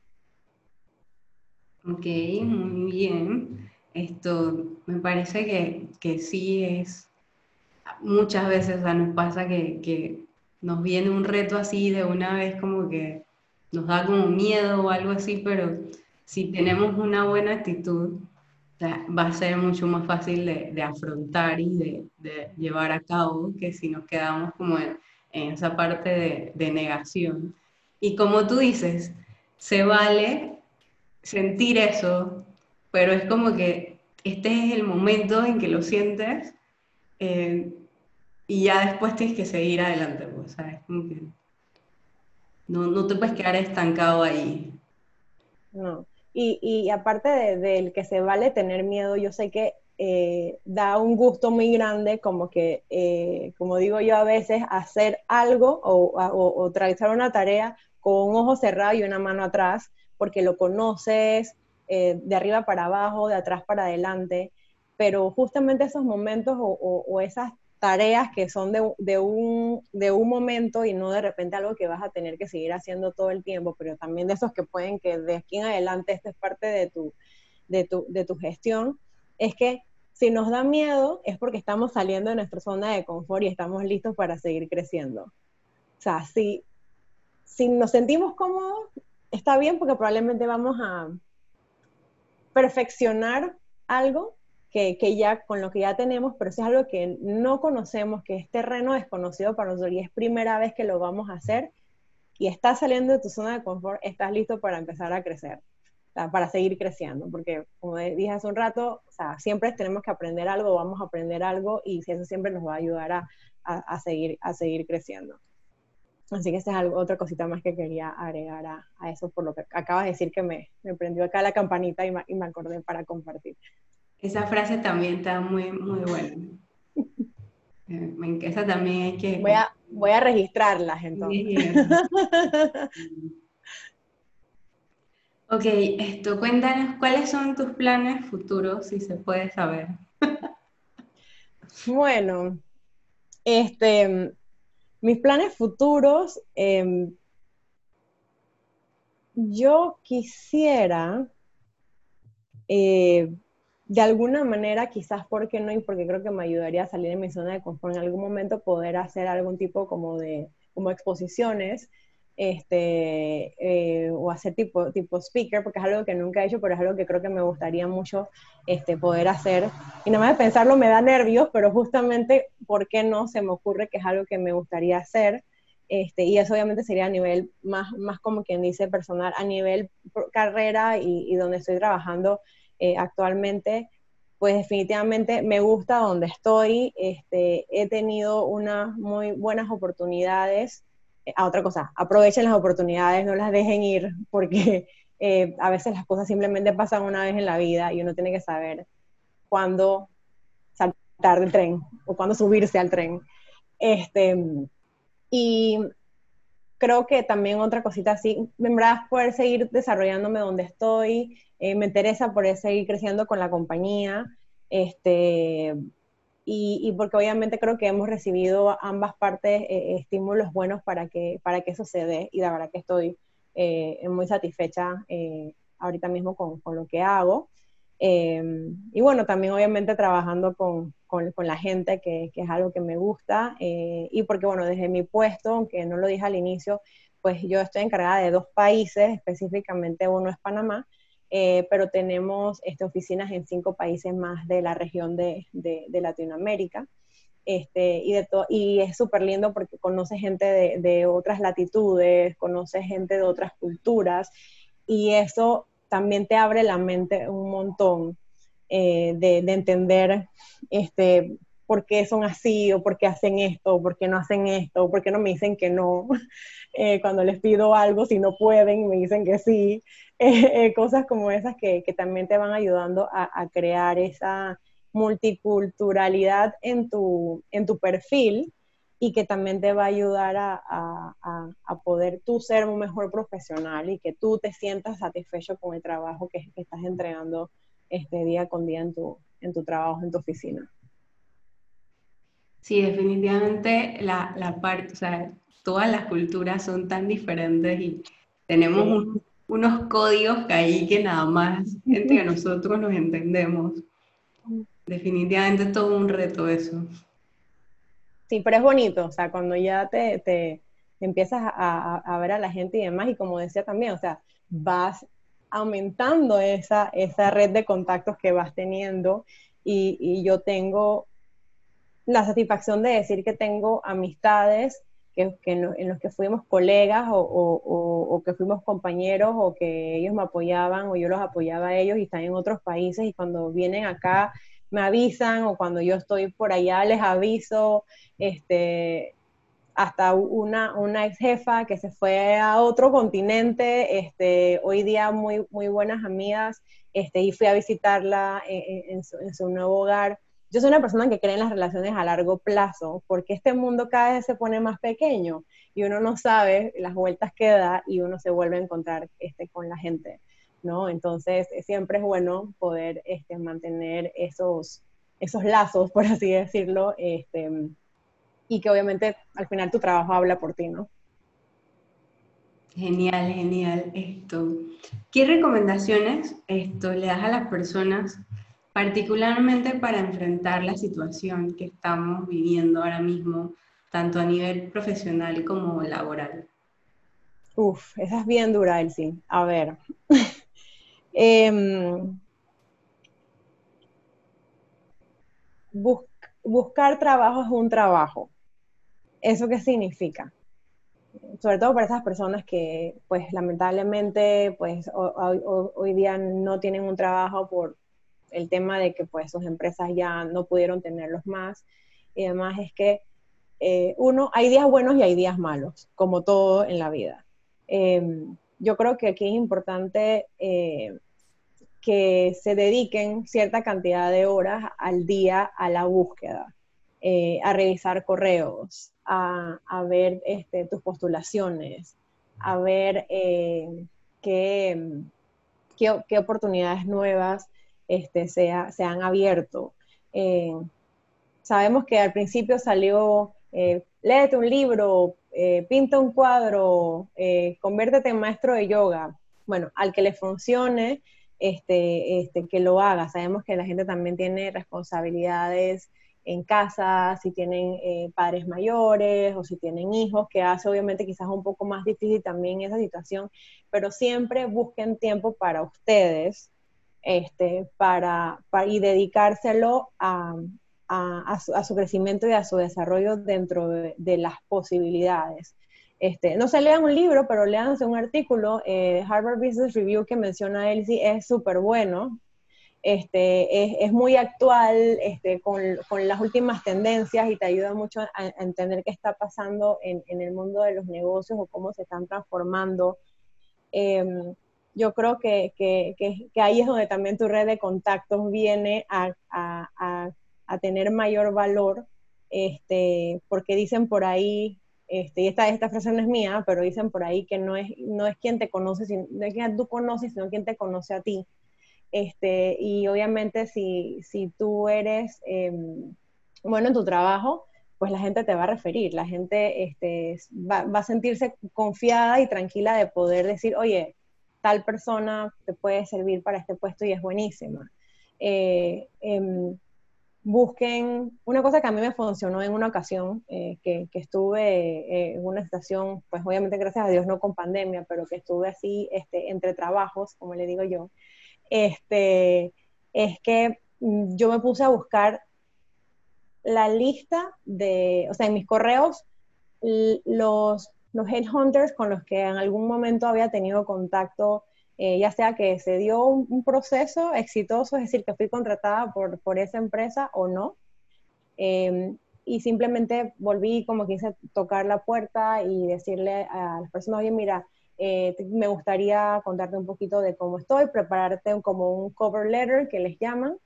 Ok, muy bien. Esto me parece que, que sí es, muchas veces nos pasa que, nos viene un reto así de una vez como que nos da como miedo o algo así, pero si tenemos una buena actitud, va a ser mucho más fácil de, de afrontar y de, de, llevar a cabo que si nos quedamos como en, en esa parte de, de negación. Y como tú dices, se vale sentir eso, pero es como que este es el momento en que lo sientes eh, y ya después tienes que seguir adelante, pues, ¿sabes? No, no te puedes quedar estancado ahí. No. Y, y aparte del de, que se vale tener miedo, yo sé que eh, da un gusto muy grande como que, eh, como digo yo a veces, hacer algo o, o, o realizar una tarea con un ojo cerrado y una mano atrás, porque lo conoces eh, de arriba para abajo, de atrás para adelante, pero justamente esos momentos o, esas tareas que son de, un, de un momento y no de repente algo que vas a tener que seguir haciendo todo el tiempo, pero también de esos que pueden que de aquí en adelante esto es parte de tu, de tu, de tu gestión, es que si nos da miedo es porque estamos saliendo de nuestra zona de confort y estamos listos para seguir creciendo. O sea, si, si nos sentimos cómodos, está bien porque probablemente vamos a perfeccionar algo que, ya con lo que ya tenemos, pero si es algo que no conocemos, que es terreno desconocido para nosotros y es primera vez que lo vamos a hacer y estás saliendo de tu zona de confort, estás listo para empezar a crecer, para seguir creciendo, porque como dije hace un rato, o sea, siempre tenemos que aprender algo, vamos a aprender algo y eso siempre nos va a ayudar a seguir, a seguir creciendo. Así que esa es algo, otra cosita más que quería agregar a, eso, por lo que acabas de decir que me, me prendió acá la campanita y, me acordé para compartir. Esa frase también está muy, muy buena. Eh, esa también hay que... Voy a, voy a registrarlas entonces. ok, esto, cuéntanos, ¿cuáles son tus planes futuros, si se puede saber? bueno, este, mis planes futuros, em, yo quisiera, eh, de alguna manera, quizás porque no, y porque creo que me ayudaría a salir de mi zona de confort en algún momento, poder hacer algún tipo como de como exposiciones este, eh, o hacer tipo, tipo speaker, porque es algo que nunca he hecho, pero es algo que creo que me gustaría mucho este, poder hacer. Y nada más de pensarlo me da nervios, pero justamente, ¿por qué no? Se me ocurre que es algo que me gustaría hacer. Este, y eso obviamente sería a nivel más, más como quien dice personal, a nivel carrera y, donde estoy trabajando eh, actualmente, pues definitivamente me gusta donde estoy, este, he tenido unas muy buenas oportunidades a otra cosa, aprovechen las oportunidades, no las dejen ir, porque eh, a veces las cosas simplemente pasan una vez en la vida y uno tiene que saber cuándo saltar del tren o cuándo subirse al tren. Este, y creo que también otra cosita así, en verdad poder seguir desarrollándome donde estoy, eh, me interesa poder seguir creciendo con la compañía, este, y, porque obviamente creo que hemos recibido ambas partes eh, estímulos buenos para que, para que eso se dé, y la verdad que estoy eh, muy satisfecha ahorita mismo con, con, lo que hago. y bueno, también obviamente trabajando con, con, con la gente, que, que, es algo que me gusta, y porque bueno, desde mi puesto, aunque no lo dije al inicio, pues yo estoy encargada de dos países, específicamente uno es Panamá, eh, pero tenemos este, oficinas en cinco países más de la región de, de, Latinoamérica. Este, y, de y es súper lindo porque conoce gente de, de, otras latitudes, conoce gente de otras culturas y eso también te abre la mente un montón eh, de, entender este, por qué son así o por qué hacen esto o por qué no hacen esto o por qué no me dicen que no eh, cuando les pido algo si no pueden me dicen que sí. Eh, cosas como esas que, que, también te van ayudando a, crear esa multiculturalidad en tu, en tu perfil y que también te va a ayudar a, a, a, poder tú ser un mejor profesional y que tú te sientas satisfecho con el trabajo que, que estás entregando este día con día en tu, en tu trabajo, en tu oficina. Sí, definitivamente la, la parte, o sea, todas las culturas son tan diferentes y tenemos un unos códigos que ahí que nada más entre nosotros nos entendemos. Definitivamente todo un reto eso. Sí, pero es bonito, o sea, cuando ya te, te, empiezas a, a, ver a la gente y demás, y como decía también, o sea, vas aumentando esa, esa red de contactos que vas teniendo y, y yo tengo la satisfacción de decir que tengo amistades que, en, los que fuimos colegas o, que fuimos compañeros o que ellos me apoyaban o yo los apoyaba a ellos y están en otros países y cuando vienen acá me avisan o cuando yo estoy por allá les aviso, este, hasta una, una ex jefa que se fue a otro continente, este, hoy día muy, muy buenas amigas, este, y fui a visitarla en su nuevo hogar yo soy una persona que cree en las relaciones a largo plazo, porque este mundo cada vez se pone más pequeño y uno no sabe las vueltas que da y uno se vuelve a encontrar este, con la gente, ¿no? Entonces, siempre es bueno poder este, mantener esos, esos lazos, por así decirlo, este, y que obviamente al final tu trabajo habla por ti, ¿no? Genial, genial esto. ¿Qué recomendaciones esto le das a las personas particularmente para enfrentar la situación que estamos viviendo ahora mismo, tanto a nivel profesional como laboral? Uf, esa es bien dura, Elsie. A ver. Em, buscar trabajo es un trabajo. ¿Eso qué significa? Sobre todo para esas personas que, pues, lamentablemente, pues, hoy día no tienen un trabajo por el tema de que pues sus empresas ya no pudieron tenerlos más. Y además es que eh, uno, hay días buenos y hay días malos, como todo en la vida. Em, yo creo que aquí es importante eh, que se dediquen cierta cantidad de horas al día a la búsqueda, eh, a revisar correos, a, ver este, tus postulaciones, a ver qué, qué, oportunidades nuevas este, se, han abierto. Eh, sabemos que al principio salió, eh, léete un libro, eh, pinta un cuadro, conviértete en maestro de yoga. Bueno, al que le funcione, este, este, que lo haga. Sabemos que la gente también tiene responsabilidades en casa, si tienen padres mayores o si tienen hijos, que hace obviamente quizás un poco más difícil también esa situación, pero siempre busquen tiempo para ustedes, este, para, y dedicárselo a, su, crecimiento y a su desarrollo dentro de, las posibilidades. Este, no se lean un libro, pero leanse un artículo. Eh, Harvard Business Review que menciona Elsie es súper bueno. Este, es, muy actual este, con, las últimas tendencias y te ayuda mucho a, entender qué está pasando en, el mundo de los negocios o cómo se están transformando. Em, yo creo que, que, que, ahí es donde también tu red de contactos viene a, a, a, tener mayor valor este, porque dicen por ahí, este, y esta, esta frase no es mía, pero dicen por ahí que no es, no es quien te conoce, no es quien tú conoces, sino quien te conoce a ti. Este, y obviamente si, si tú eres em, bueno en tu trabajo, pues la gente te va a referir, la gente este, va, va, a sentirse confiada y tranquila de poder decir, oye, tal persona te puede servir para este puesto y es buenísima. Eh, em, busquen, una cosa que a mí me funcionó en una ocasión, eh, que, que, estuve eh, en una estación, pues obviamente gracias a Dios no con pandemia, pero que estuve así este, entre trabajos, como le digo yo, este, es que mm, yo me puse a buscar la lista de, o sea, en mis correos, los, los headhunters con los que en algún momento había tenido contacto eh, ya sea que se dio un, proceso exitoso, es decir, que fui contratada por, por esa empresa o no. Em, y simplemente volví como quise tocar la puerta y decirle a las personas, oye, mira, eh, me gustaría contarte un poquito de cómo estoy, prepararte como un cover letter que les llaman,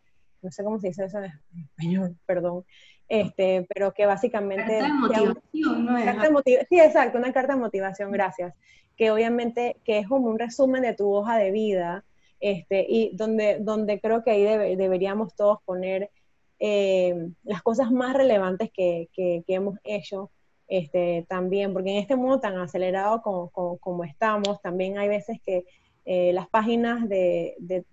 no sé cómo se dice eso en español, perdón, este, pero que básicamente... Carta de motivación, ¿no es? sí, exacto, una carta de motivación, gracias que obviamente que es como un resumen de tu hoja de vida, este, y donde, donde creo que ahí deberíamos todos poner eh, las cosas más relevantes que, que, hemos hecho este, también, porque en este mundo tan acelerado como, como, estamos, también hay veces que eh, las páginas de, de,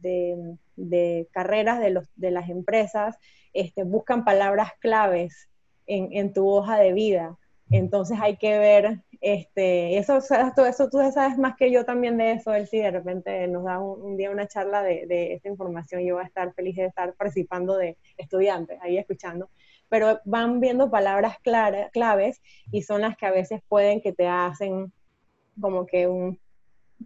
de, carreras de, los, de las empresas este, buscan palabras claves en, tu hoja de vida. Entonces hay que ver este, eso, todo eso tú sabes más que yo también de eso, él si de repente nos da un, día una charla de, de, esta información, yo voy a estar feliz de estar participando de estudiantes, ahí escuchando, pero van viendo palabras claves y son las que a veces pueden que te hacen como que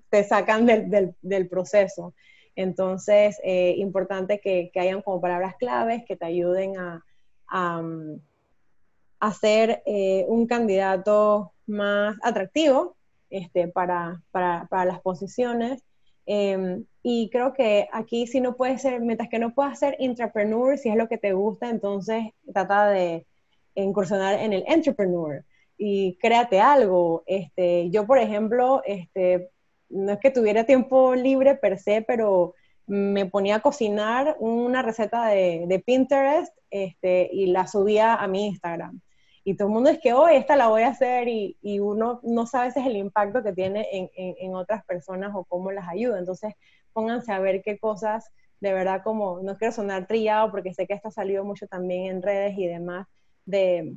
te sacan del proceso. Entonces, eh, importante que, que, hayan como palabras claves que te ayuden a, a, ser eh, un candidato más atractivo este, para, para, para las posiciones. Em, y creo que aquí si no puedes ser, mientras que no puedas ser entrepreneur, si es lo que te gusta, entonces trata de incursionar en el entrepreneur y créate algo. Este, yo, por ejemplo, este, no es que tuviera tiempo libre per se, pero me ponía a cocinar una receta de, Pinterest este, y la subía a mi Instagram y todo el mundo es que hoy oh, esta la voy a hacer y, y, uno no sabe ese es el impacto que tiene en, en, otras personas o cómo las ayuda. Entonces, pónganse a ver qué cosas, de verdad, como, no quiero sonar trillado porque sé que esto ha salido mucho también en redes y demás, de,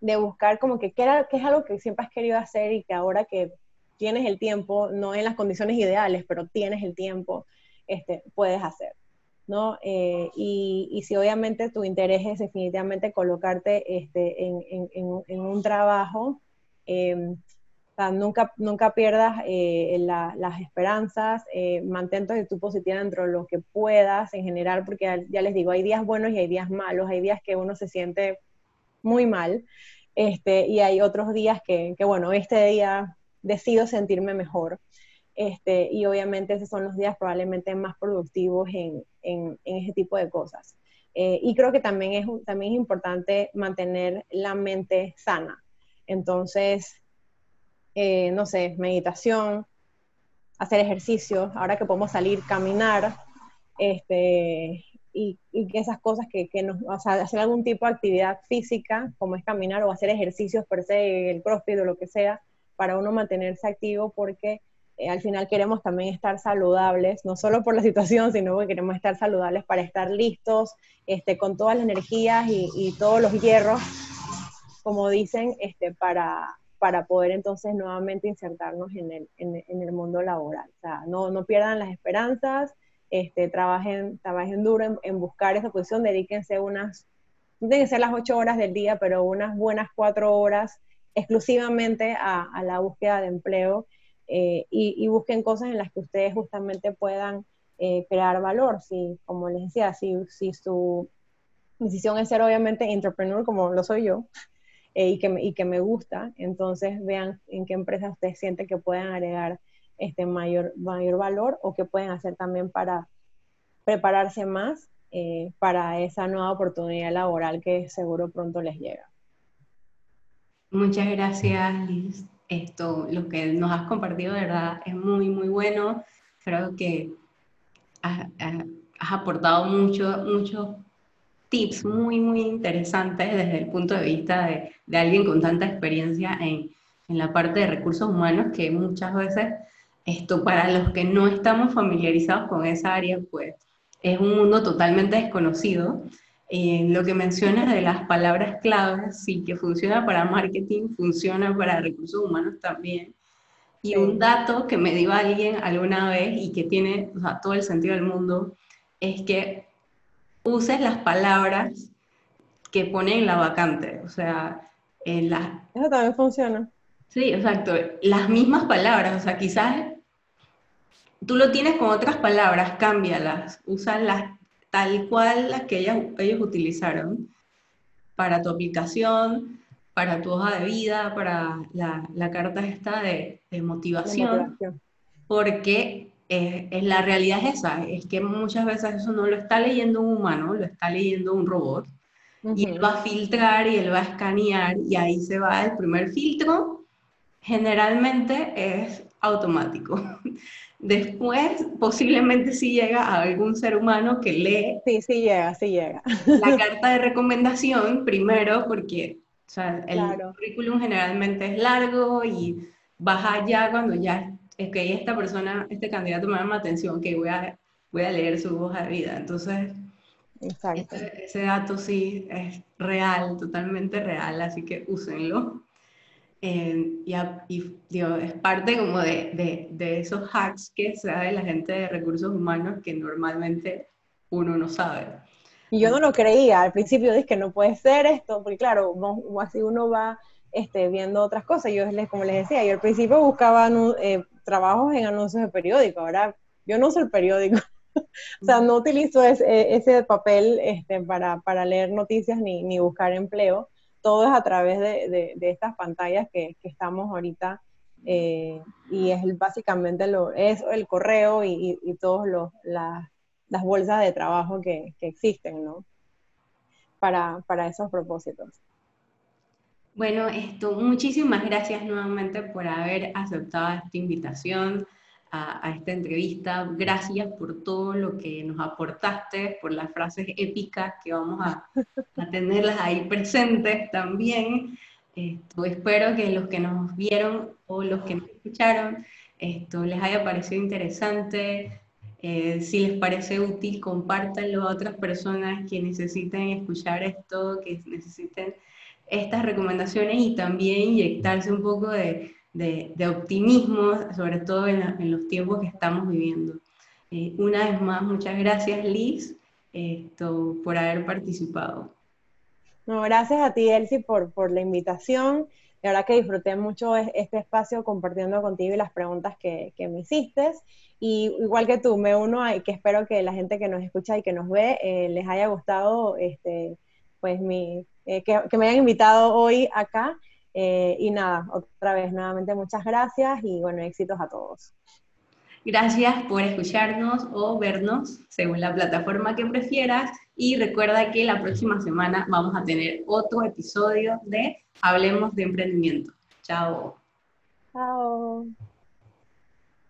de buscar como que qué, era, qué es algo que siempre has querido hacer y que ahora que tienes el tiempo, no en las condiciones ideales, pero tienes el tiempo, este, puedes hacer. ¿no? Eh, y, si obviamente tu interés es definitivamente colocarte este, en, un trabajo, em, nunca, nunca pierdas eh, las esperanzas, eh, mantén tu positiva dentro de lo que puedas en general, porque ya, les digo, hay días buenos y hay días malos, hay días que uno se siente muy mal, este, y hay otros días que, que bueno, este día decido sentirme mejor. Este, y obviamente esos son los días probablemente más productivos en, en, ese tipo de cosas. Eh, y creo que también es, también es importante mantener la mente sana. Entonces, eh, no sé, meditación, hacer ejercicio, ahora que podemos salir, caminar, este, y, y esas cosas que, que nos, o sea, hacer algún tipo de actividad física, como es caminar o hacer ejercicios per se, el crossfit o lo que sea, para uno mantenerse activo, porque eh, al final queremos también estar saludables, no solo por la situación, sino que queremos estar saludables para estar listos, este, con todas las energías y, todos los hierros, como dicen, este, para, para poder entonces nuevamente insertarnos en el, en, el mundo laboral. O sea, no, no pierdan las esperanzas, este, trabajen, trabajen duro en, buscar esa posición, dedíquense unas, no tienen que ser las ocho horas del día, pero unas buenas cuatro horas exclusivamente a, la búsqueda de empleo eh, y, busquen cosas en las que ustedes justamente puedan eh, crear valor. Si, como les decía, si, su decisión es ser obviamente entrepreneur, como lo soy yo, eh, y, que me, y que me gusta, entonces vean en qué empresa ustedes sienten que pueden agregar este mayor, mayor valor o qué pueden hacer también para prepararse más para esa nueva oportunidad laboral que seguro pronto les llega. Muchas gracias, Liz. Esto, lo que nos has compartido, de verdad, es muy, muy bueno. Creo que has, aportado mucho, muchos tips muy, muy interesantes desde el punto de vista de, de alguien con tanta experiencia en, en, la parte de recursos humanos que muchas veces esto para los que no estamos familiarizados con esa área, pues es un mundo totalmente desconocido. Eh, lo que mencionas de las palabras claves, sí, que funciona para marketing, funciona para recursos humanos también. Y un dato que me dio alguien alguna vez y que tiene todo el sentido del mundo es que uses las palabras que ponen la vacante. O sea, en las... Eso también funciona. Sí, exacto. Las mismas palabras. O sea, quizás tú lo tienes con otras palabras, cámbialas. Úsalas tal cual las que ellos utilizaron para tu aplicación, para tu hoja de vida, para la, carta esta de, motivación, porque es, la realidad es esa, es que muchas veces eso no lo está leyendo un humano, lo está leyendo un robot, y él va a filtrar y él va a escanear, y ahí se va el primer filtro, generalmente es automático. Después, posiblemente sí llega a algún ser humano que lee. Sí, sí llega, sí llega. La carta de recomendación primero, porque el currículum generalmente es largo y baja ya cuando ya es que esta persona, este candidato me llama atención, que voy a, voy a leer su hoja de vida. Entonces, este, ese dato sí es real, totalmente real, así que úsenlo. Eh, y, es parte como de, de, esos hacks que sabe la gente de recursos humanos que normalmente uno no sabe. Y yo no lo creía, al principio dije que no puede ser esto, porque claro, así uno va este, viendo otras cosas. Yo les, como les decía, yo al principio buscaba eh, trabajos en anuncios de periódico, ahora yo no uso el periódico. o sea, no utilizo ese, ese papel este, para, para, leer noticias ni, ni buscar empleo todo es a través de, estas pantallas que, estamos ahorita eh, y es básicamente lo, es el correo y, y, todas las bolsas de trabajo que, existen, ¿no? Para, para, esos propósitos. Bueno, esto, muchísimas gracias nuevamente por haber aceptado esta invitación a, esta entrevista. Gracias por todo lo que nos aportaste, por las frases épicas que vamos a, tenerlas ahí presentes también. Esto, espero que los que nos vieron o los que nos escucharon esto les haya parecido interesante. Eh, si les parece útil, compártanlo a otras personas que necesiten escuchar esto, que necesiten estas recomendaciones y también inyectarse un poco de, de, optimismo, sobre todo en, los tiempos que estamos viviendo. Eh, una vez más, muchas gracias Liz esto, por haber participado. No, gracias a ti, Elsie, por, por la invitación. La verdad que disfruté mucho este espacio compartiendo contigo y las preguntas que, que me hiciste. Y igual que tú, me uno a, que espero que la gente que nos escucha y que nos ve eh, les haya gustado este, pues mi, eh, que, que, me hayan invitado hoy acá eh, y nada, otra vez, nuevamente muchas gracias y bueno, éxitos a todos. Gracias por escucharnos o vernos según la plataforma que prefieras y recuerda que la próxima semana vamos a tener otro episodio de Hablemos de Emprendimiento. Chao. Chao.